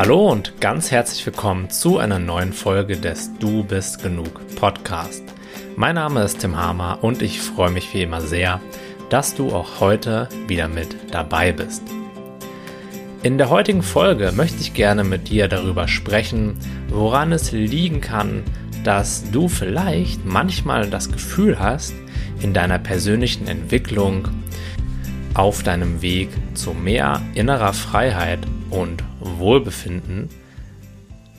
Hallo und ganz herzlich willkommen zu einer neuen Folge des Du bist genug Podcast. Mein Name ist Tim Hamer und ich freue mich wie immer sehr, dass du auch heute wieder mit dabei bist. In der heutigen Folge möchte ich gerne mit dir darüber sprechen, woran es liegen kann, dass du vielleicht manchmal das Gefühl hast, in deiner persönlichen Entwicklung auf deinem Weg zu mehr innerer Freiheit und Wohlbefinden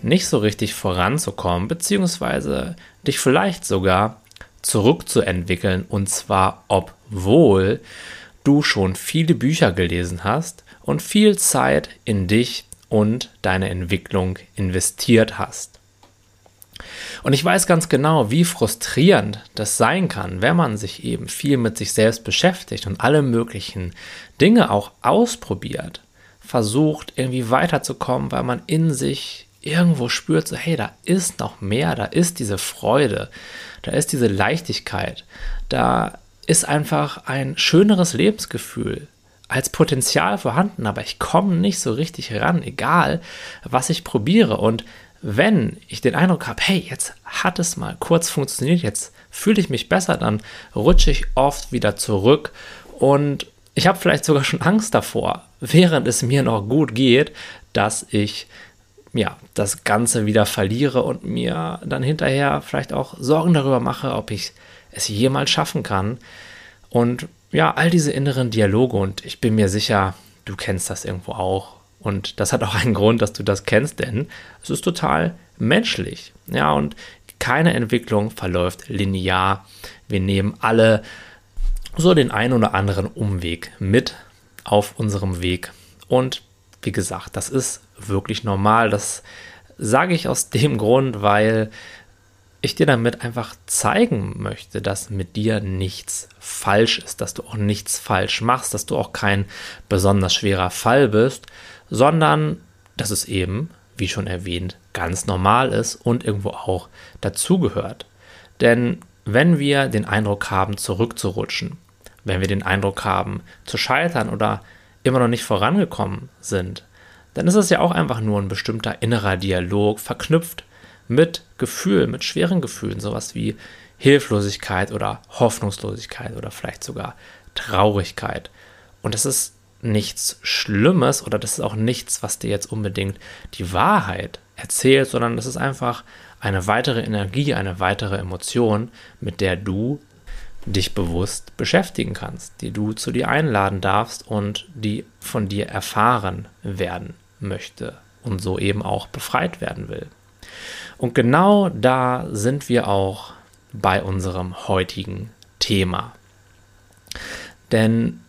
nicht so richtig voranzukommen, beziehungsweise dich vielleicht sogar zurückzuentwickeln, und zwar obwohl du schon viele Bücher gelesen hast und viel Zeit in dich und deine Entwicklung investiert hast. Und ich weiß ganz genau, wie frustrierend das sein kann, wenn man sich eben viel mit sich selbst beschäftigt und alle möglichen Dinge auch ausprobiert, versucht irgendwie weiterzukommen, weil man in sich irgendwo spürt, so hey, da ist noch mehr, da ist diese Freude, da ist diese Leichtigkeit, da ist einfach ein schöneres Lebensgefühl als Potenzial vorhanden, aber ich komme nicht so richtig ran, egal was ich probiere. Und wenn ich den Eindruck habe, hey, jetzt hat es mal kurz funktioniert, jetzt fühle ich mich besser, dann rutsche ich oft wieder zurück und ich habe vielleicht sogar schon Angst davor, während es mir noch gut geht, dass ich ja, das Ganze wieder verliere und mir dann hinterher vielleicht auch Sorgen darüber mache, ob ich es jemals schaffen kann. Und ja, all diese inneren Dialoge und ich bin mir sicher, du kennst das irgendwo auch. Und das hat auch einen Grund, dass du das kennst, denn es ist total menschlich. Ja, und keine Entwicklung verläuft linear. Wir nehmen alle so den einen oder anderen Umweg mit auf unserem Weg. Und wie gesagt, das ist wirklich normal. Das sage ich aus dem Grund, weil ich dir damit einfach zeigen möchte, dass mit dir nichts falsch ist, dass du auch nichts falsch machst, dass du auch kein besonders schwerer Fall bist, sondern dass es eben, wie schon erwähnt, ganz normal ist und irgendwo auch dazugehört. Denn wenn wir den Eindruck haben, zurückzurutschen, wenn wir den Eindruck haben, zu scheitern oder immer noch nicht vorangekommen sind, dann ist es ja auch einfach nur ein bestimmter innerer Dialog verknüpft mit Gefühlen, mit schweren Gefühlen, sowas wie Hilflosigkeit oder Hoffnungslosigkeit oder vielleicht sogar Traurigkeit. Und das ist nichts Schlimmes oder das ist auch nichts, was dir jetzt unbedingt die Wahrheit erzählt, sondern das ist einfach eine weitere Energie, eine weitere Emotion, mit der du dich bewusst beschäftigen kannst, die du zu dir einladen darfst und die von dir erfahren werden möchte und so eben auch befreit werden will. Und genau da sind wir auch bei unserem heutigen Thema. Denn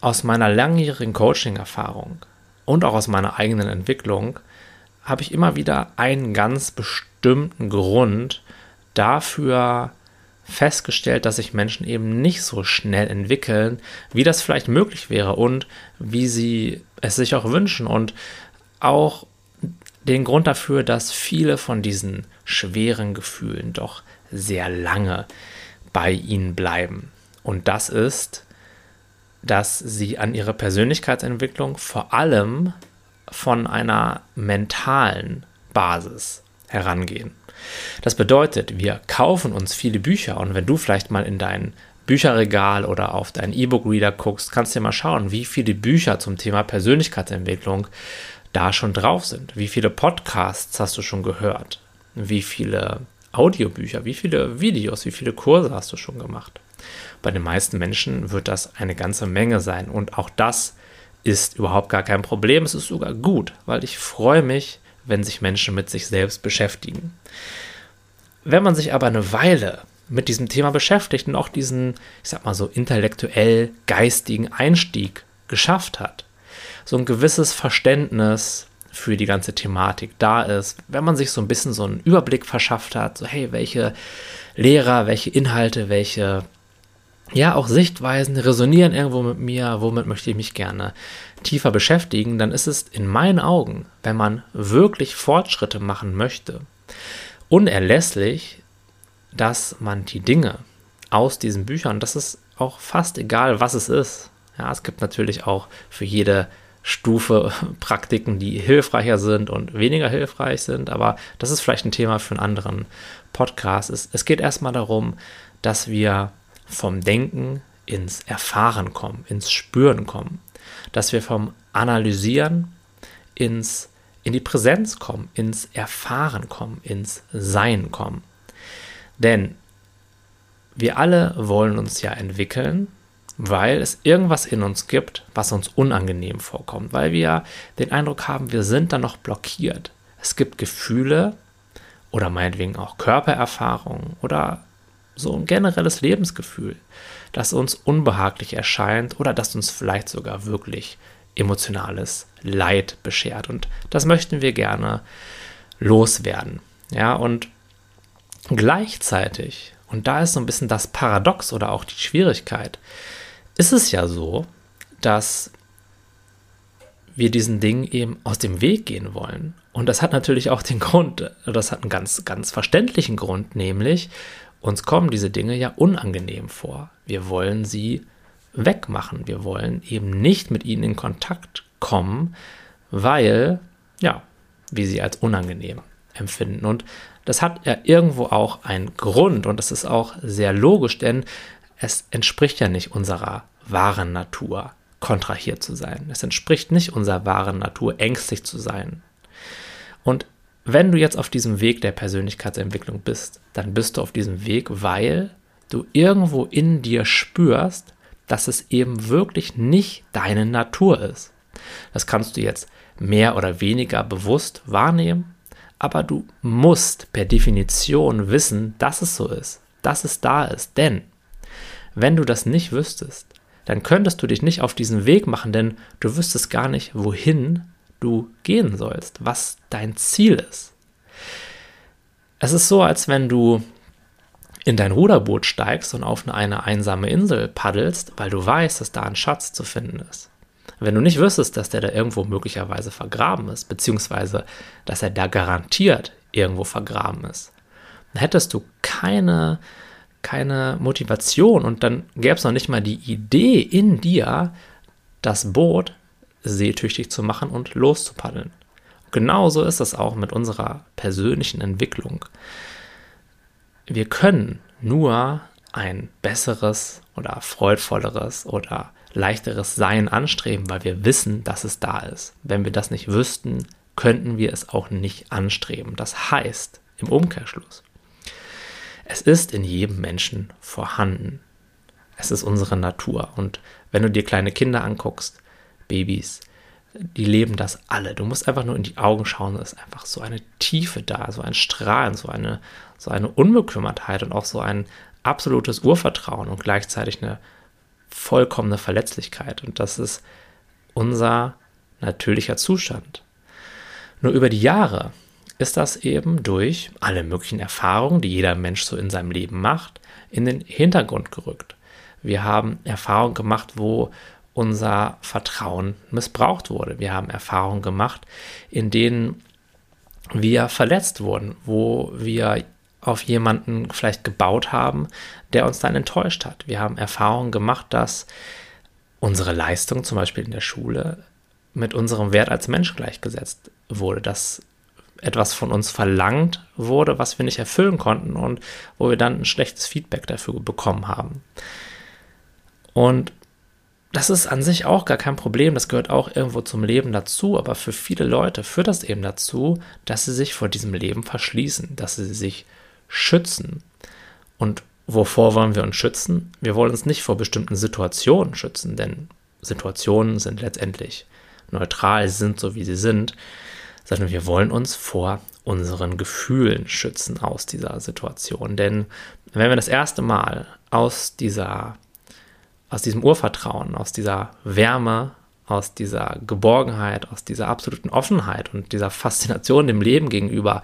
aus meiner langjährigen Coaching-Erfahrung und auch aus meiner eigenen Entwicklung habe ich immer wieder einen ganz bestimmten Grund dafür festgestellt, dass sich Menschen eben nicht so schnell entwickeln, wie das vielleicht möglich wäre und wie sie es sich auch wünschen und auch den Grund dafür, dass viele von diesen schweren Gefühlen doch sehr lange bei ihnen bleiben. Und das ist, dass sie an ihre Persönlichkeitsentwicklung vor allem von einer mentalen Basis herangehen. Das bedeutet, wir kaufen uns viele Bücher und wenn du vielleicht mal in dein Bücherregal oder auf deinen E-Book-Reader guckst, kannst du dir mal schauen, wie viele Bücher zum Thema Persönlichkeitsentwicklung da schon drauf sind. Wie viele Podcasts hast du schon gehört? Wie viele Audiobücher, wie viele Videos, wie viele Kurse hast du schon gemacht? Bei den meisten Menschen wird das eine ganze Menge sein und auch das ist überhaupt gar kein Problem. Es ist sogar gut, weil ich freue mich, wenn sich Menschen mit sich selbst beschäftigen. Wenn man sich aber eine Weile mit diesem Thema beschäftigt und auch diesen, ich sag mal so, intellektuell geistigen Einstieg geschafft hat, so ein gewisses Verständnis für die ganze Thematik da ist, wenn man sich so ein bisschen so einen Überblick verschafft hat, so hey, welche Lehrer, welche Inhalte, welche ja auch Sichtweisen resonieren irgendwo mit mir, womit möchte ich mich gerne tiefer beschäftigen, dann ist es in meinen Augen, wenn man wirklich Fortschritte machen möchte, unerlässlich, dass man die Dinge aus diesen Büchern, das ist auch fast egal, was es ist. Ja, es gibt natürlich auch für jede Stufe Praktiken, die hilfreicher sind und weniger hilfreich sind, aber das ist vielleicht ein Thema für einen anderen Podcast. Es, es geht erstmal darum, dass wir vom Denken ins Erfahren kommen, ins Spüren kommen, dass wir vom Analysieren ins, in die Präsenz kommen, ins Erfahren kommen, ins Sein kommen. Denn wir alle wollen uns ja entwickeln, weil es irgendwas in uns gibt, was uns unangenehm vorkommt, weil wir den Eindruck haben, wir sind da noch blockiert. Es gibt Gefühle oder meinetwegen auch Körpererfahrungen oder so ein generelles Lebensgefühl, das uns unbehaglich erscheint oder das uns vielleicht sogar wirklich emotionales Leid beschert. Und das möchten wir gerne loswerden. Ja, und gleichzeitig, und da ist so ein bisschen das Paradox oder auch die Schwierigkeit, ist es ja so, dass wir diesen Dingen eben aus dem Weg gehen wollen. Und das hat natürlich auch den Grund, das hat einen ganz, ganz verständlichen Grund, nämlich uns kommen diese Dinge ja unangenehm vor. Wir wollen sie wegmachen. Wir wollen eben nicht mit ihnen in Kontakt kommen, weil, ja, wir sie als unangenehm empfinden. Und das hat ja irgendwo auch einen Grund und das ist auch sehr logisch, denn es entspricht ja nicht unserer wahren Natur, kontrahiert zu sein. Es entspricht nicht unserer wahren Natur, ängstlich zu sein. Und wenn du jetzt auf diesem Weg der Persönlichkeitsentwicklung bist, dann bist du auf diesem Weg, weil du irgendwo in dir spürst, dass es eben wirklich nicht deine Natur ist. Das kannst du jetzt mehr oder weniger bewusst wahrnehmen, aber du musst per Definition wissen, dass es so ist, dass es da ist. Denn wenn du das nicht wüsstest, dann könntest du dich nicht auf diesen Weg machen, denn du wüsstest gar nicht, wohin du gehen sollst, was dein Ziel ist. Es ist so, als wenn du in dein Ruderboot steigst und auf eine einsame Insel paddelst, weil du weißt, dass da ein Schatz zu finden ist. Wenn du nicht wüsstest, dass der da irgendwo möglicherweise vergraben ist, beziehungsweise dass er da garantiert irgendwo vergraben ist, dann hättest du keine, keine Motivation und dann gäbe es noch nicht mal die Idee in dir, das Boot seetüchtig zu machen und loszupaddeln. Genauso ist es auch mit unserer persönlichen Entwicklung wir können nur ein besseres oder freudvolleres oder leichteres Sein anstreben, weil wir wissen, dass es da ist. Wenn wir das nicht wüssten, könnten wir es auch nicht anstreben. Das heißt, im Umkehrschluss, es ist in jedem Menschen vorhanden. Es ist unsere Natur. Und wenn du dir kleine Kinder anguckst, Babys, die leben das alle. Du musst einfach nur in die Augen schauen, es ist einfach so eine Tiefe da, so ein Strahlen, so eine, so eine Unbekümmertheit und auch so ein absolutes Urvertrauen und gleichzeitig eine vollkommene Verletzlichkeit. Und das ist unser natürlicher Zustand. Nur über die Jahre ist das eben durch alle möglichen Erfahrungen, die jeder Mensch so in seinem Leben macht, in den Hintergrund gerückt. Wir haben Erfahrungen gemacht, wo unser Vertrauen missbraucht wurde. Wir haben Erfahrungen gemacht, in denen wir verletzt wurden, wo wir auf jemanden vielleicht gebaut haben, der uns dann enttäuscht hat. Wir haben Erfahrungen gemacht, dass unsere Leistung zum Beispiel in der Schule mit unserem Wert als Mensch gleichgesetzt wurde, dass etwas von uns verlangt wurde, was wir nicht erfüllen konnten und wo wir dann ein schlechtes Feedback dafür bekommen haben. Und das ist an sich auch gar kein Problem, das gehört auch irgendwo zum Leben dazu, aber für viele Leute führt das eben dazu, dass sie sich vor diesem Leben verschließen, dass sie sich schützen. Und wovor wollen wir uns schützen? Wir wollen uns nicht vor bestimmten Situationen schützen, denn Situationen sind letztendlich neutral, sind so wie sie sind, sondern wir wollen uns vor unseren Gefühlen schützen aus dieser Situation. Denn wenn wir das erste Mal aus dieser aus diesem Urvertrauen, aus dieser Wärme, aus dieser Geborgenheit, aus dieser absoluten Offenheit und dieser Faszination dem Leben gegenüber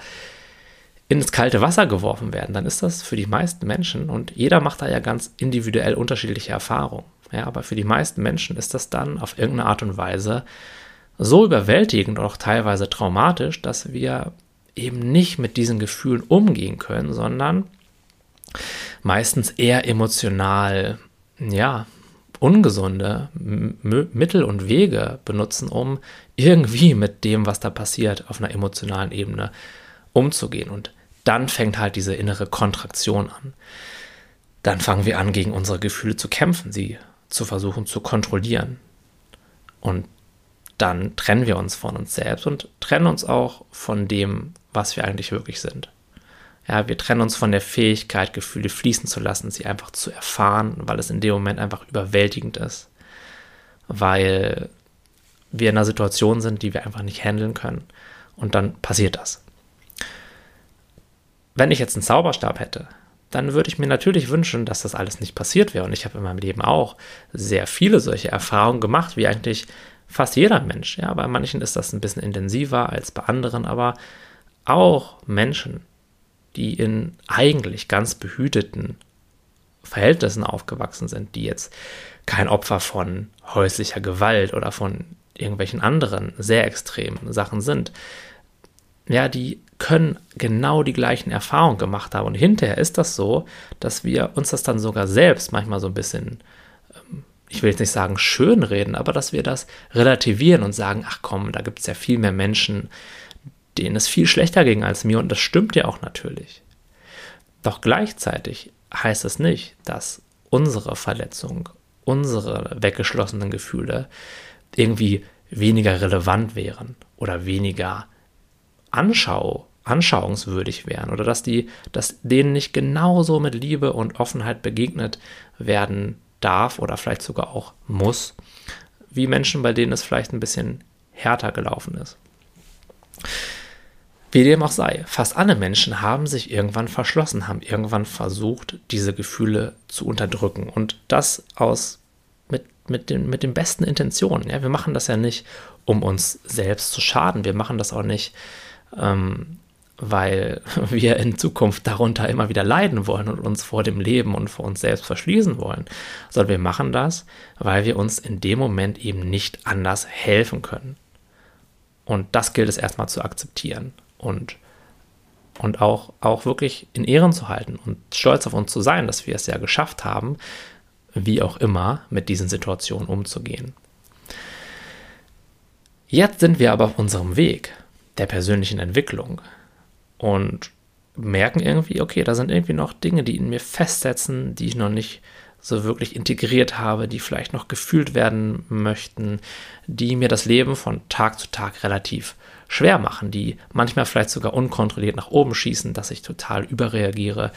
ins kalte Wasser geworfen werden, dann ist das für die meisten Menschen, und jeder macht da ja ganz individuell unterschiedliche Erfahrungen, ja, aber für die meisten Menschen ist das dann auf irgendeine Art und Weise so überwältigend und auch teilweise traumatisch, dass wir eben nicht mit diesen Gefühlen umgehen können, sondern meistens eher emotional ja, ungesunde M Mittel und Wege benutzen, um irgendwie mit dem, was da passiert, auf einer emotionalen Ebene umzugehen. Und dann fängt halt diese innere Kontraktion an. Dann fangen wir an, gegen unsere Gefühle zu kämpfen, sie zu versuchen zu kontrollieren. Und dann trennen wir uns von uns selbst und trennen uns auch von dem, was wir eigentlich wirklich sind. Ja, wir trennen uns von der Fähigkeit, Gefühle fließen zu lassen, sie einfach zu erfahren, weil es in dem Moment einfach überwältigend ist. Weil wir in einer Situation sind, die wir einfach nicht handeln können. Und dann passiert das. Wenn ich jetzt einen Zauberstab hätte, dann würde ich mir natürlich wünschen, dass das alles nicht passiert wäre. Und ich habe in meinem Leben auch sehr viele solche Erfahrungen gemacht, wie eigentlich fast jeder Mensch. Ja, bei manchen ist das ein bisschen intensiver als bei anderen, aber auch Menschen, die in eigentlich ganz behüteten Verhältnissen aufgewachsen sind, die jetzt kein Opfer von häuslicher Gewalt oder von irgendwelchen anderen sehr extremen Sachen sind, ja, die können genau die gleichen Erfahrungen gemacht haben. Und hinterher ist das so, dass wir uns das dann sogar selbst manchmal so ein bisschen, ähm, ich will jetzt nicht sagen schönreden, aber dass wir das relativieren und sagen, ach komm, da gibt es ja viel mehr Menschen, denen es viel schlechter ging als mir. Und das stimmt ja auch natürlich. Doch gleichzeitig heißt es nicht, dass unsere Verletzung, unsere weggeschlossenen Gefühle irgendwie weniger relevant wären oder weniger anschau, anschauungswürdig wären oder dass die, dass denen nicht genauso mit Liebe und Offenheit begegnet werden darf oder vielleicht sogar auch muss, wie Menschen, bei denen es vielleicht ein bisschen härter gelaufen ist. Wie dem auch sei, fast alle Menschen haben sich irgendwann verschlossen, haben irgendwann versucht, diese Gefühle zu unterdrücken. Und das aus mit, mit, den, mit den besten Intentionen. Ja, wir machen das ja nicht, um uns selbst zu schaden. Wir machen das auch nicht, ähm, weil wir in Zukunft darunter immer wieder leiden wollen und uns vor dem Leben und vor uns selbst verschließen wollen, sondern wir machen das, weil wir uns in dem Moment eben nicht anders helfen können. Und das gilt es erstmal zu akzeptieren und, und auch, auch wirklich in Ehren zu halten und stolz auf uns zu sein, dass wir es ja geschafft haben, wie auch immer, mit diesen Situationen umzugehen. Jetzt sind wir aber auf unserem Weg der persönlichen Entwicklung und merken irgendwie, okay, da sind irgendwie noch Dinge, die in mir festsetzen, die ich noch nicht so wirklich integriert habe, die vielleicht noch gefühlt werden möchten, die mir das Leben von Tag zu Tag relativ schwer machen, die manchmal vielleicht sogar unkontrolliert nach oben schießen, dass ich total überreagiere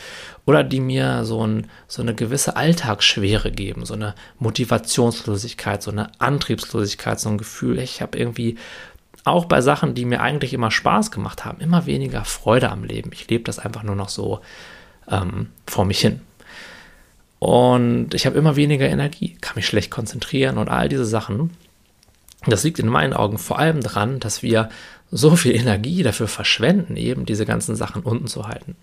oder die mir so, ein, so eine gewisse Alltagsschwere geben, so eine Motivationslosigkeit, so eine Antriebslosigkeit, so ein Gefühl, ich habe irgendwie auch bei Sachen, die mir eigentlich immer Spaß gemacht haben, immer weniger Freude am Leben. Ich lebe das einfach nur noch so ähm, vor mich hin. Und ich habe immer weniger Energie, kann mich schlecht konzentrieren und all diese Sachen. Das liegt in meinen Augen vor allem daran, dass wir so viel Energie dafür verschwenden, eben diese ganzen Sachen unten zu halten.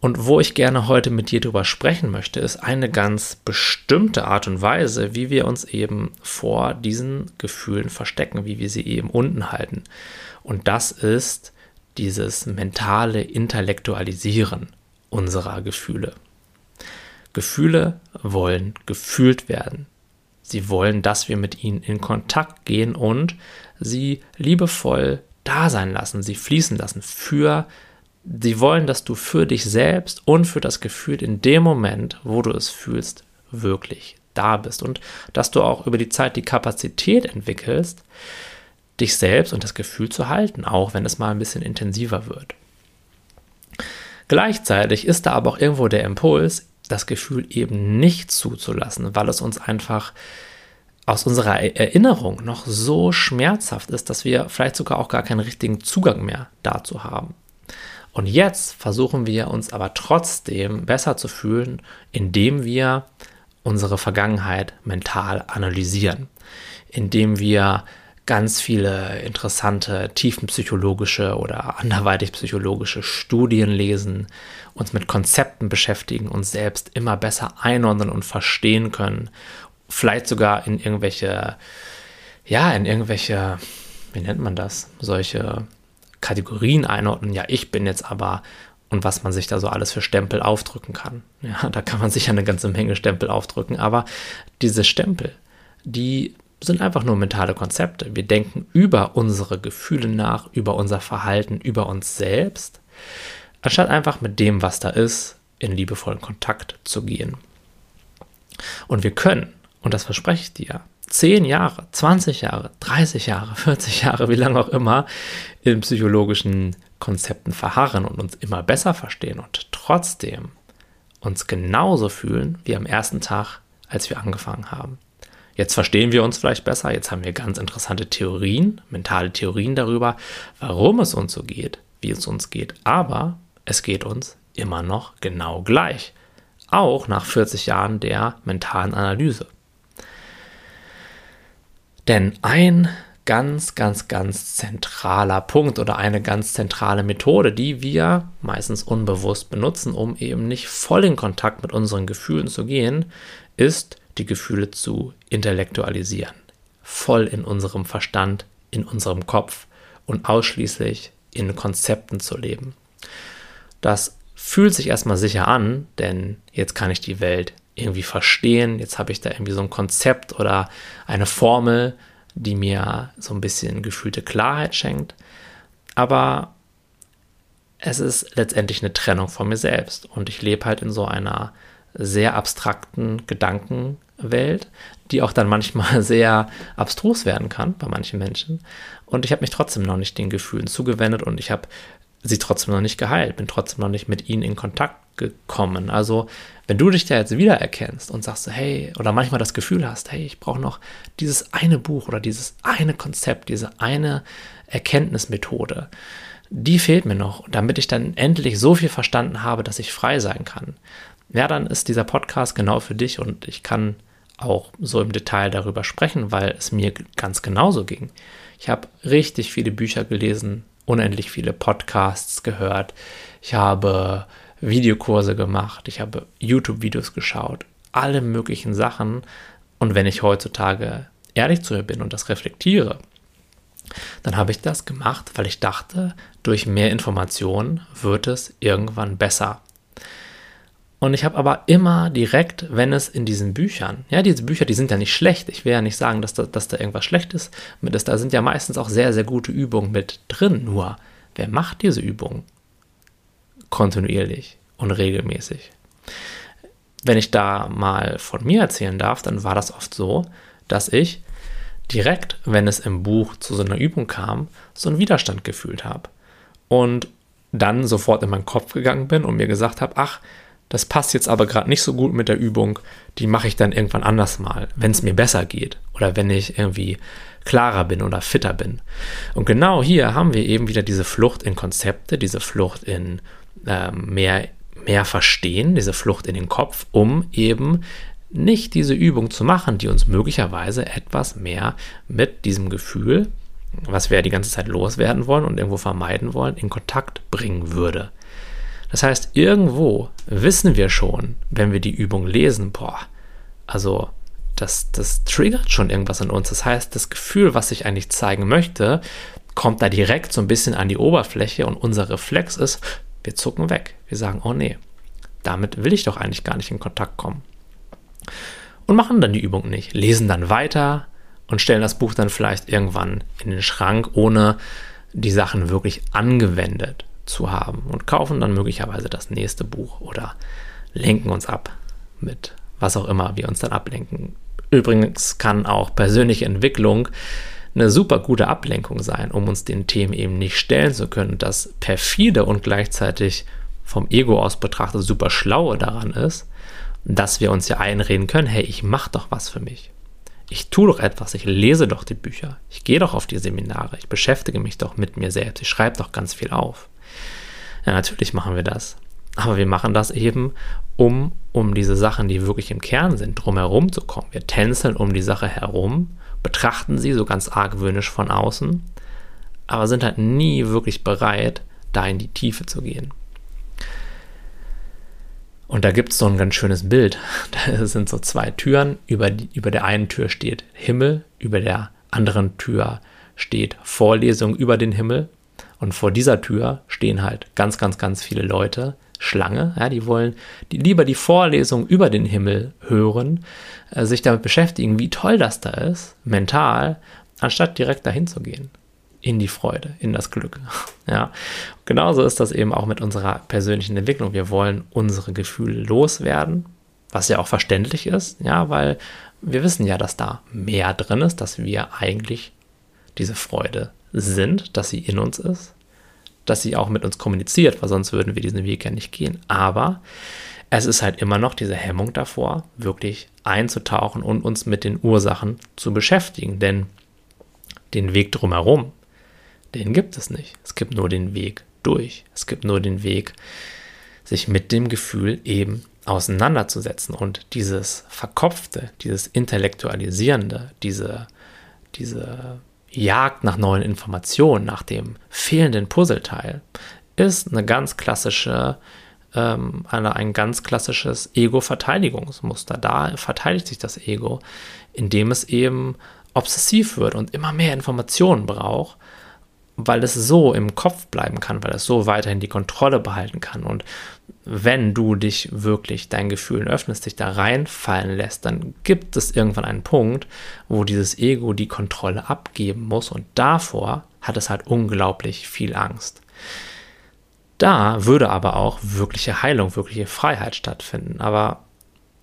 Und wo ich gerne heute mit dir drüber sprechen möchte, ist eine ganz bestimmte Art und Weise, wie wir uns eben vor diesen Gefühlen verstecken, wie wir sie eben unten halten. Und das ist dieses mentale Intellektualisieren unserer Gefühle. Gefühle wollen gefühlt werden. Sie wollen, dass wir mit ihnen in Kontakt gehen und sie liebevoll da sein lassen, sie fließen lassen für sie wollen, dass du für dich selbst und für das Gefühl in dem Moment, wo du es fühlst, wirklich da bist und dass du auch über die Zeit die Kapazität entwickelst, dich selbst und das Gefühl zu halten, auch wenn es mal ein bisschen intensiver wird. Gleichzeitig ist da aber auch irgendwo der Impuls, das Gefühl eben nicht zuzulassen, weil es uns einfach aus unserer Erinnerung noch so schmerzhaft ist, dass wir vielleicht sogar auch gar keinen richtigen Zugang mehr dazu haben. Und jetzt versuchen wir uns aber trotzdem besser zu fühlen, indem wir unsere Vergangenheit mental analysieren, indem wir ganz viele interessante tiefenpsychologische oder anderweitig psychologische Studien lesen, uns mit Konzepten beschäftigen, uns selbst immer besser einordnen und verstehen können vielleicht sogar in irgendwelche, ja, in irgendwelche, wie nennt man das, solche Kategorien einordnen. Ja, ich bin jetzt aber und was man sich da so alles für Stempel aufdrücken kann. Ja, da kann man sich eine ganze Menge Stempel aufdrücken, aber diese Stempel, die sind einfach nur mentale Konzepte. Wir denken über unsere Gefühle nach, über unser Verhalten, über uns selbst, anstatt einfach mit dem, was da ist, in liebevollen Kontakt zu gehen. Und wir können, und das verspreche ich dir, 10 Jahre, 20 Jahre, 30 Jahre, 40 Jahre, wie lange auch immer, in psychologischen Konzepten verharren und uns immer besser verstehen und trotzdem uns genauso fühlen wie am ersten Tag, als wir angefangen haben. Jetzt verstehen wir uns vielleicht besser, jetzt haben wir ganz interessante Theorien, mentale Theorien darüber, warum es uns so geht, wie es uns geht, aber es geht uns immer noch genau gleich, auch nach 40 Jahren der mentalen Analyse. Denn ein ganz, ganz, ganz zentraler Punkt oder eine ganz zentrale Methode, die wir meistens unbewusst benutzen, um eben nicht voll in Kontakt mit unseren Gefühlen zu gehen, ist, die Gefühle zu intellektualisieren. Voll in unserem Verstand, in unserem Kopf und ausschließlich in Konzepten zu leben. Das fühlt sich erstmal sicher an, denn jetzt kann ich die Welt irgendwie verstehen, jetzt habe ich da irgendwie so ein Konzept oder eine Formel, die mir so ein bisschen gefühlte Klarheit schenkt. Aber es ist letztendlich eine Trennung von mir selbst. Und ich lebe halt in so einer sehr abstrakten Gedankenwelt, die auch dann manchmal sehr abstrus werden kann bei manchen Menschen. Und ich habe mich trotzdem noch nicht den Gefühlen zugewendet und ich habe sie trotzdem noch nicht geheilt, bin trotzdem noch nicht mit ihnen in Kontakt gekommen. Also, wenn du dich da jetzt wiedererkennst und sagst, hey, oder manchmal das Gefühl hast, hey, ich brauche noch dieses eine Buch oder dieses eine Konzept, diese eine Erkenntnismethode, die fehlt mir noch, damit ich dann endlich so viel verstanden habe, dass ich frei sein kann. Ja, dann ist dieser Podcast genau für dich und ich kann auch so im Detail darüber sprechen, weil es mir ganz genauso ging. Ich habe richtig viele Bücher gelesen, unendlich viele Podcasts gehört. Ich habe Videokurse gemacht, ich habe YouTube-Videos geschaut, alle möglichen Sachen. Und wenn ich heutzutage ehrlich zu mir bin und das reflektiere, dann habe ich das gemacht, weil ich dachte, durch mehr Informationen wird es irgendwann besser. Und ich habe aber immer direkt, wenn es in diesen Büchern, ja, diese Bücher, die sind ja nicht schlecht. Ich will ja nicht sagen, dass da, dass da irgendwas Schlechtes mit ist. Da sind ja meistens auch sehr, sehr gute Übungen mit drin. Nur, wer macht diese Übungen? kontinuierlich und regelmäßig. Wenn ich da mal von mir erzählen darf, dann war das oft so, dass ich direkt, wenn es im Buch zu so einer Übung kam, so einen Widerstand gefühlt habe. Und dann sofort in meinen Kopf gegangen bin und mir gesagt habe, ach, das passt jetzt aber gerade nicht so gut mit der Übung, die mache ich dann irgendwann anders mal, wenn es mir besser geht oder wenn ich irgendwie klarer bin oder fitter bin. Und genau hier haben wir eben wieder diese Flucht in Konzepte, diese Flucht in äh, mehr, mehr verstehen, diese Flucht in den Kopf, um eben nicht diese Übung zu machen, die uns möglicherweise etwas mehr mit diesem Gefühl, was wir die ganze Zeit loswerden wollen und irgendwo vermeiden wollen, in Kontakt bringen würde. Das heißt, irgendwo wissen wir schon, wenn wir die Übung lesen, boah, also das, das triggert schon irgendwas in uns. Das heißt, das Gefühl, was ich eigentlich zeigen möchte, kommt da direkt so ein bisschen an die Oberfläche und unser Reflex ist, wir zucken weg. Wir sagen, oh nee, damit will ich doch eigentlich gar nicht in Kontakt kommen. Und machen dann die Übung nicht, lesen dann weiter und stellen das Buch dann vielleicht irgendwann in den Schrank, ohne die Sachen wirklich angewendet zu haben und kaufen dann möglicherweise das nächste Buch oder lenken uns ab mit was auch immer wir uns dann ablenken. Übrigens kann auch persönliche Entwicklung eine super gute Ablenkung sein, um uns den Themen eben nicht stellen zu können. Das perfide und gleichzeitig vom Ego aus betrachtet super schlaue daran ist, dass wir uns ja einreden können, hey, ich mache doch was für mich. Ich tue doch etwas, ich lese doch die Bücher, ich gehe doch auf die Seminare, ich beschäftige mich doch mit mir selbst, ich schreibe doch ganz viel auf. Ja, natürlich machen wir das. Aber wir machen das eben, um um diese Sachen, die wirklich im Kern sind, drumherum zu kommen. Wir tänzeln um die Sache herum betrachten sie so ganz argwöhnisch von außen, aber sind halt nie wirklich bereit, da in die Tiefe zu gehen. Und da gibt es so ein ganz schönes Bild. Da sind so zwei Türen. Über, die, über der einen Tür steht Himmel, über der anderen Tür steht Vorlesung über den Himmel. Und vor dieser Tür stehen halt ganz, ganz, ganz viele Leute, Schlange, ja, die wollen die, lieber die Vorlesung über den Himmel hören, äh, sich damit beschäftigen, wie toll das da ist, mental, anstatt direkt dahin zu gehen. In die Freude, in das Glück. Ja, genauso ist das eben auch mit unserer persönlichen Entwicklung. Wir wollen unsere Gefühle loswerden, was ja auch verständlich ist, ja, weil wir wissen ja, dass da mehr drin ist, dass wir eigentlich diese Freude sind, dass sie in uns ist, dass sie auch mit uns kommuniziert, weil sonst würden wir diesen Weg ja nicht gehen. Aber es ist halt immer noch diese Hemmung davor, wirklich einzutauchen und uns mit den Ursachen zu beschäftigen. Denn den Weg drumherum, den gibt es nicht. Es gibt nur den Weg durch. Es gibt nur den Weg, sich mit dem Gefühl eben auseinanderzusetzen und dieses Verkopfte, dieses Intellektualisierende, diese, diese Jagd nach neuen Informationen, nach dem fehlenden Puzzleteil, ist eine ganz klassische, ähm, eine, ein ganz klassisches Ego-Verteidigungsmuster. Da verteidigt sich das Ego, indem es eben obsessiv wird und immer mehr Informationen braucht, weil es so im Kopf bleiben kann, weil es so weiterhin die Kontrolle behalten kann. Und wenn du dich wirklich deinen Gefühlen öffnest, dich da reinfallen lässt, dann gibt es irgendwann einen Punkt, wo dieses Ego die Kontrolle abgeben muss und davor hat es halt unglaublich viel Angst. Da würde aber auch wirkliche Heilung, wirkliche Freiheit stattfinden. Aber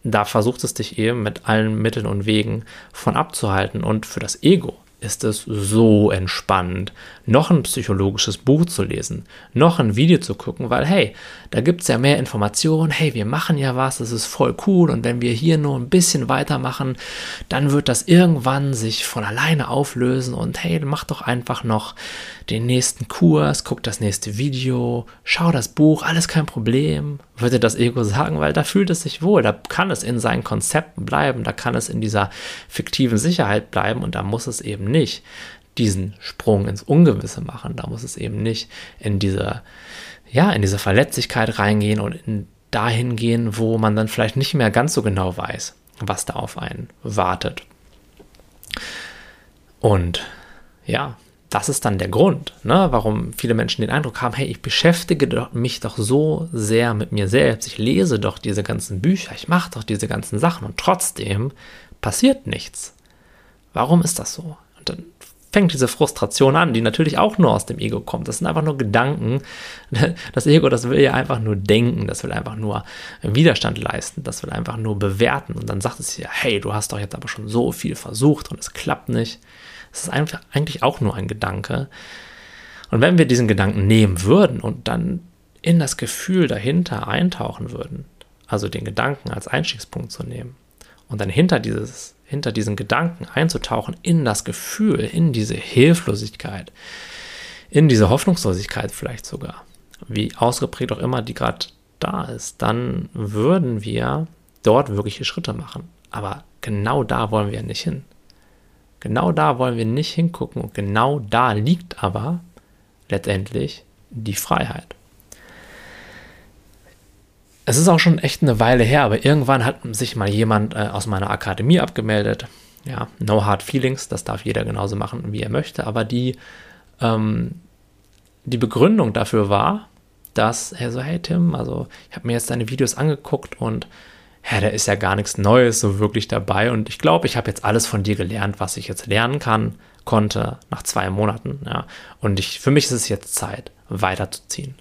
da versucht es dich eben mit allen Mitteln und Wegen von abzuhalten. Und für das Ego ist es so entspannend, noch ein psychologisches Buch zu lesen, noch ein Video zu gucken, weil hey, da gibt es ja mehr Informationen, hey, wir machen ja was, das ist voll cool und wenn wir hier nur ein bisschen weitermachen, dann wird das irgendwann sich von alleine auflösen und hey, mach doch einfach noch den nächsten Kurs, guck das nächste Video, schau das Buch, alles kein Problem, würde das Ego sagen, weil da fühlt es sich wohl, da kann es in seinen Konzepten bleiben, da kann es in dieser fiktiven Sicherheit bleiben und da muss es eben nicht diesen Sprung ins Ungewisse machen, da muss es eben nicht in diese, ja, in diese Verletzlichkeit reingehen und in dahin gehen, wo man dann vielleicht nicht mehr ganz so genau weiß, was da auf einen wartet. Und ja, das ist dann der Grund, ne, warum viele Menschen den Eindruck haben, hey, ich beschäftige mich doch so sehr mit mir selbst, ich lese doch diese ganzen Bücher, ich mache doch diese ganzen Sachen und trotzdem passiert nichts. Warum ist das so? Und dann fängt diese Frustration an, die natürlich auch nur aus dem Ego kommt. Das sind einfach nur Gedanken. Das Ego, das will ja einfach nur denken, das will einfach nur Widerstand leisten, das will einfach nur bewerten. Und dann sagt es ja, hey, du hast doch jetzt aber schon so viel versucht und es klappt nicht. Es ist einfach eigentlich auch nur ein Gedanke. Und wenn wir diesen Gedanken nehmen würden und dann in das Gefühl dahinter eintauchen würden, also den Gedanken als Einstiegspunkt zu nehmen und dann hinter dieses hinter diesen Gedanken einzutauchen in das Gefühl, in diese Hilflosigkeit, in diese Hoffnungslosigkeit vielleicht sogar, wie ausgeprägt auch immer die gerade da ist, dann würden wir dort wirkliche Schritte machen. Aber genau da wollen wir nicht hin. Genau da wollen wir nicht hingucken und genau da liegt aber letztendlich die Freiheit. Es ist auch schon echt eine Weile her, aber irgendwann hat sich mal jemand äh, aus meiner Akademie abgemeldet. Ja, no hard feelings, das darf jeder genauso machen, wie er möchte. Aber die, ähm, die Begründung dafür war, dass er so, hey Tim, also ich habe mir jetzt deine Videos angeguckt und ja, da ist ja gar nichts Neues so wirklich dabei. Und ich glaube, ich habe jetzt alles von dir gelernt, was ich jetzt lernen kann, konnte nach zwei Monaten. Ja. Und ich, für mich ist es jetzt Zeit, weiterzuziehen.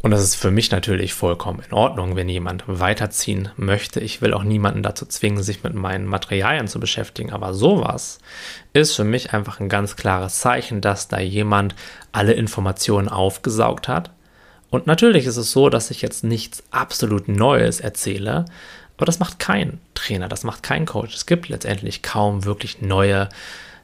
Und das ist für mich natürlich vollkommen in Ordnung, wenn jemand weiterziehen möchte. Ich will auch niemanden dazu zwingen, sich mit meinen Materialien zu beschäftigen. Aber sowas ist für mich einfach ein ganz klares Zeichen, dass da jemand alle Informationen aufgesaugt hat. Und natürlich ist es so, dass ich jetzt nichts absolut Neues erzähle, aber das macht kein Trainer, das macht kein Coach. Es gibt letztendlich kaum wirklich neue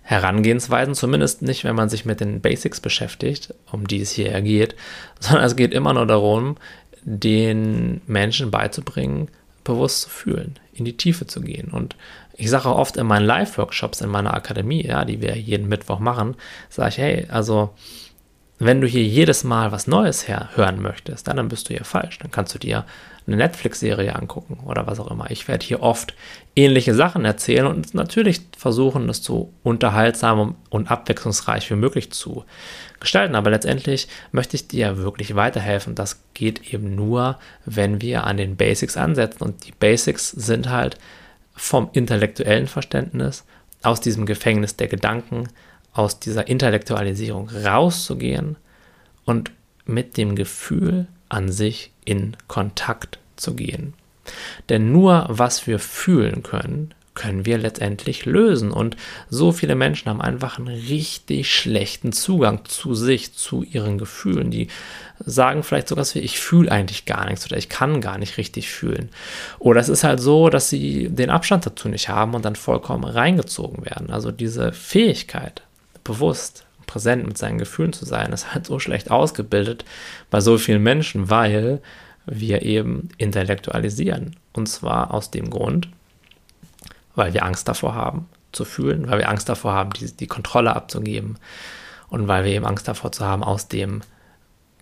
Herangehensweisen, zumindest nicht, wenn man sich mit den Basics beschäftigt, um die es hier geht, sondern es geht immer nur darum, den Menschen beizubringen, bewusst zu fühlen, in die Tiefe zu gehen. Und ich sage auch oft in meinen Live-Workshops in meiner Akademie, ja, die wir jeden Mittwoch machen, sage ich, hey, also wenn du hier jedes Mal was Neues her hören möchtest, dann, dann bist du hier falsch. Dann kannst du dir eine Netflix-Serie angucken oder was auch immer. Ich werde hier oft ähnliche Sachen erzählen und natürlich versuchen, das so unterhaltsam und abwechslungsreich wie möglich zu gestalten. Aber letztendlich möchte ich dir wirklich weiterhelfen. Das geht eben nur, wenn wir an den Basics ansetzen. Und die Basics sind halt vom intellektuellen Verständnis, aus diesem Gefängnis der Gedanken, aus dieser Intellektualisierung rauszugehen und mit dem Gefühl an sich in Kontakt zu gehen. Denn nur was wir fühlen können, können wir letztendlich lösen. Und so viele Menschen haben einfach einen richtig schlechten Zugang zu sich, zu ihren Gefühlen. Die sagen vielleicht sogar, ich fühle eigentlich gar nichts oder ich kann gar nicht richtig fühlen. Oder es ist halt so, dass sie den Abstand dazu nicht haben und dann vollkommen reingezogen werden. Also diese Fähigkeit, bewusst, präsent mit seinen Gefühlen zu sein, ist halt so schlecht ausgebildet bei so vielen Menschen, weil wir eben intellektualisieren. Und zwar aus dem Grund, weil wir Angst davor haben zu fühlen, weil wir Angst davor haben, die, die Kontrolle abzugeben und weil wir eben Angst davor zu haben, aus dem,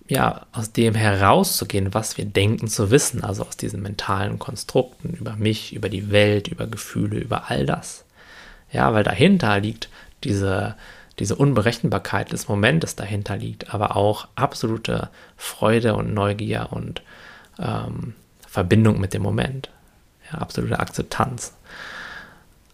ja, aus dem herauszugehen, was wir denken zu wissen, also aus diesen mentalen Konstrukten über mich, über die Welt, über Gefühle, über all das. Ja, weil dahinter liegt diese, diese Unberechenbarkeit des Momentes dahinter liegt, aber auch absolute Freude und Neugier und ähm, Verbindung mit dem Moment. Ja, absolute Akzeptanz.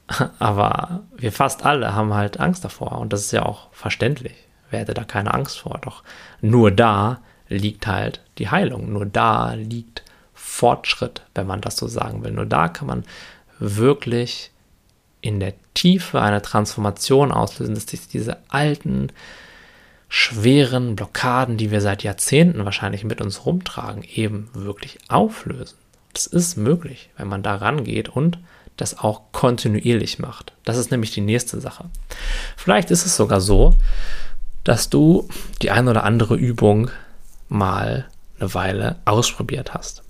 Aber wir fast alle haben halt Angst davor und das ist ja auch verständlich. Wer hätte da keine Angst vor? Doch nur da liegt halt die Heilung. Nur da liegt Fortschritt, wenn man das so sagen will. Nur da kann man wirklich in der Tiefe eine Transformation auslösen, dass sich diese alten, schweren Blockaden, die wir seit Jahrzehnten wahrscheinlich mit uns rumtragen, eben wirklich auflösen. Das ist möglich, wenn man da rangeht und das auch kontinuierlich macht. Das ist nämlich die nächste Sache. Vielleicht ist es sogar so, dass du die eine oder andere Übung mal eine Weile ausprobiert hast.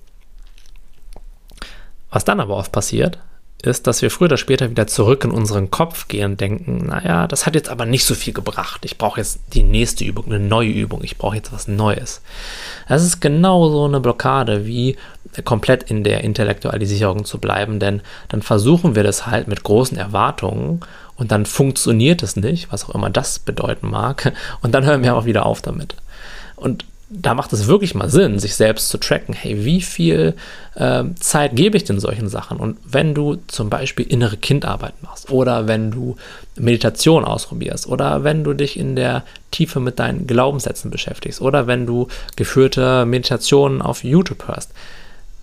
Was dann aber oft passiert, ist, dass wir früher oder später wieder zurück in unseren Kopf gehen und denken, naja, das hat jetzt aber nicht so viel gebracht. Ich brauche jetzt die nächste Übung, eine neue Übung. Ich brauche jetzt was Neues. Das ist genau so eine Blockade, wie komplett in der Intellektualisierung zu bleiben, denn dann versuchen wir das halt mit großen Erwartungen und dann funktioniert es nicht, was auch immer das bedeuten mag, und dann hören wir auch wieder auf damit. Und da macht es wirklich mal Sinn, sich selbst zu tracken. Hey, wie viel äh, Zeit gebe ich denn solchen Sachen? Und wenn du zum Beispiel innere Kindarbeit machst oder wenn du Meditation ausprobierst oder wenn du dich in der Tiefe mit deinen Glaubenssätzen beschäftigst oder wenn du geführte Meditationen auf YouTube hörst,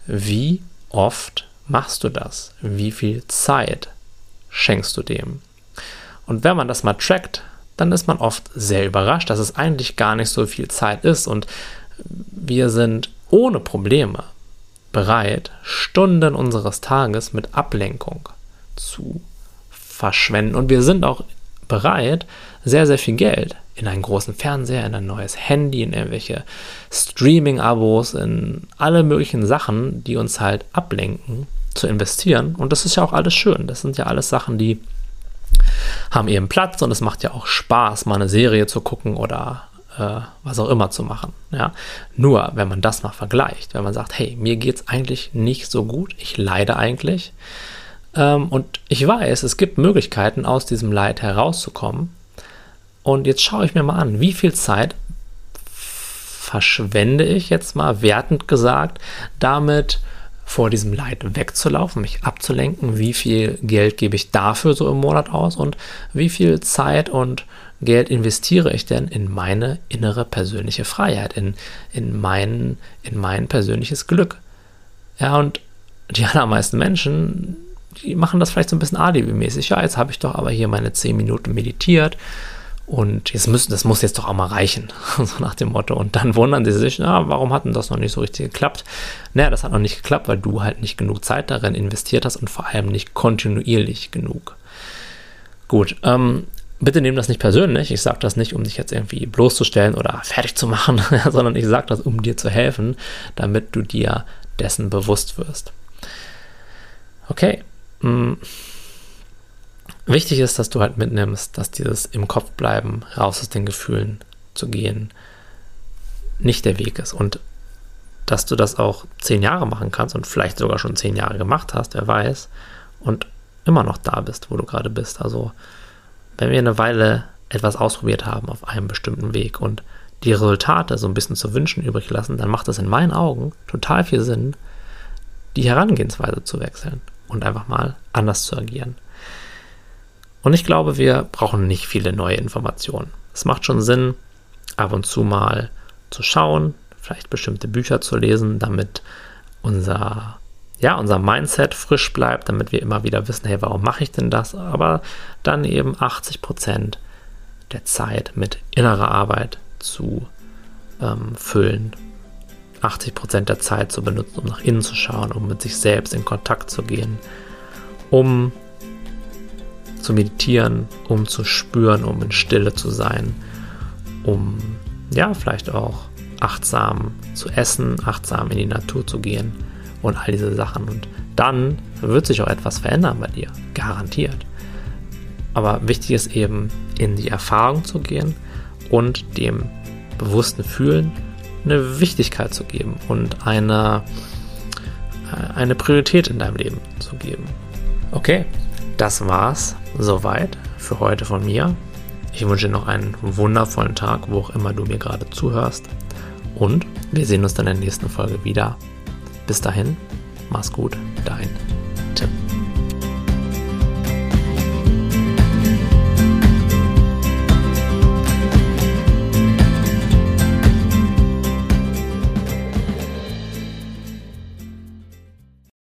wie oft machst du das? Wie viel Zeit schenkst du dem? Und wenn man das mal trackt, dann ist man oft sehr überrascht, dass es eigentlich gar nicht so viel Zeit ist und wir sind ohne Probleme bereit, Stunden unseres Tages mit Ablenkung zu verschwenden und wir sind auch bereit, sehr, sehr viel Geld in einen großen Fernseher, in ein neues Handy, in irgendwelche Streaming-Abos, in alle möglichen Sachen, die uns halt ablenken, zu investieren. Und das ist ja auch alles schön. Das sind ja alles Sachen, die haben eben Platz und es macht ja auch Spaß, mal eine Serie zu gucken oder äh, was auch immer zu machen. Ja? Nur, wenn man das mal vergleicht, wenn man sagt, hey, mir geht es eigentlich nicht so gut, ich leide eigentlich. Ähm, und ich weiß, es gibt Möglichkeiten, aus diesem Leid herauszukommen. Und jetzt schaue ich mir mal an, wie viel Zeit verschwende ich jetzt mal wertend gesagt damit, vor diesem Leid wegzulaufen, mich abzulenken, wie viel Geld gebe ich dafür so im Monat aus und wie viel Zeit und Geld investiere ich denn in meine innere persönliche Freiheit, in, in, mein, in mein persönliches Glück. Ja, und die allermeisten Menschen, die machen das vielleicht so ein bisschen alibi-mäßig. Ja, jetzt habe ich doch aber hier meine 10 Minuten meditiert und jetzt müssen, das muss jetzt doch auch mal reichen, so nach dem Motto. Und dann wundern sie sich, na, warum hat denn das noch nicht so richtig geklappt? Naja, das hat noch nicht geklappt, weil du halt nicht genug Zeit darin investiert hast und vor allem nicht kontinuierlich genug. Gut, ähm, bitte nimm das nicht persönlich. Ich sage das nicht, um dich jetzt irgendwie bloßzustellen oder fertig zu machen, sondern ich sage das, um dir zu helfen, damit du dir dessen bewusst wirst. Okay. Hm. Wichtig ist, dass du halt mitnimmst, dass dieses im Kopf bleiben, raus aus den Gefühlen zu gehen, nicht der Weg ist und dass du das auch zehn Jahre machen kannst und vielleicht sogar schon zehn Jahre gemacht hast, wer weiß, und immer noch da bist, wo du gerade bist. Also wenn wir eine Weile etwas ausprobiert haben auf einem bestimmten Weg und die Resultate so ein bisschen zu wünschen übrig lassen, dann macht es in meinen Augen total viel Sinn, die Herangehensweise zu wechseln und einfach mal anders zu agieren. Und ich glaube, wir brauchen nicht viele neue Informationen. Es macht schon Sinn, ab und zu mal zu schauen, vielleicht bestimmte Bücher zu lesen, damit unser, ja, unser Mindset frisch bleibt, damit wir immer wieder wissen, hey, warum mache ich denn das? Aber dann eben 80 Prozent der Zeit mit innerer Arbeit zu ähm, füllen. 80 Prozent der Zeit zu benutzen, um nach innen zu schauen, um mit sich selbst in Kontakt zu gehen, um zu meditieren, um zu spüren, um in Stille zu sein, um ja, vielleicht auch achtsam zu essen, achtsam in die Natur zu gehen und all diese Sachen. Und dann wird sich auch etwas verändern bei dir, garantiert. Aber wichtig ist eben, in die Erfahrung zu gehen und dem bewussten Fühlen eine Wichtigkeit zu geben und eine, äh, eine Priorität in deinem Leben zu geben. Okay, das war's soweit für heute von mir. Ich wünsche dir noch einen wundervollen Tag, wo auch immer du mir gerade zuhörst. Und wir sehen uns dann in der nächsten Folge wieder. Bis dahin, mach's gut, dein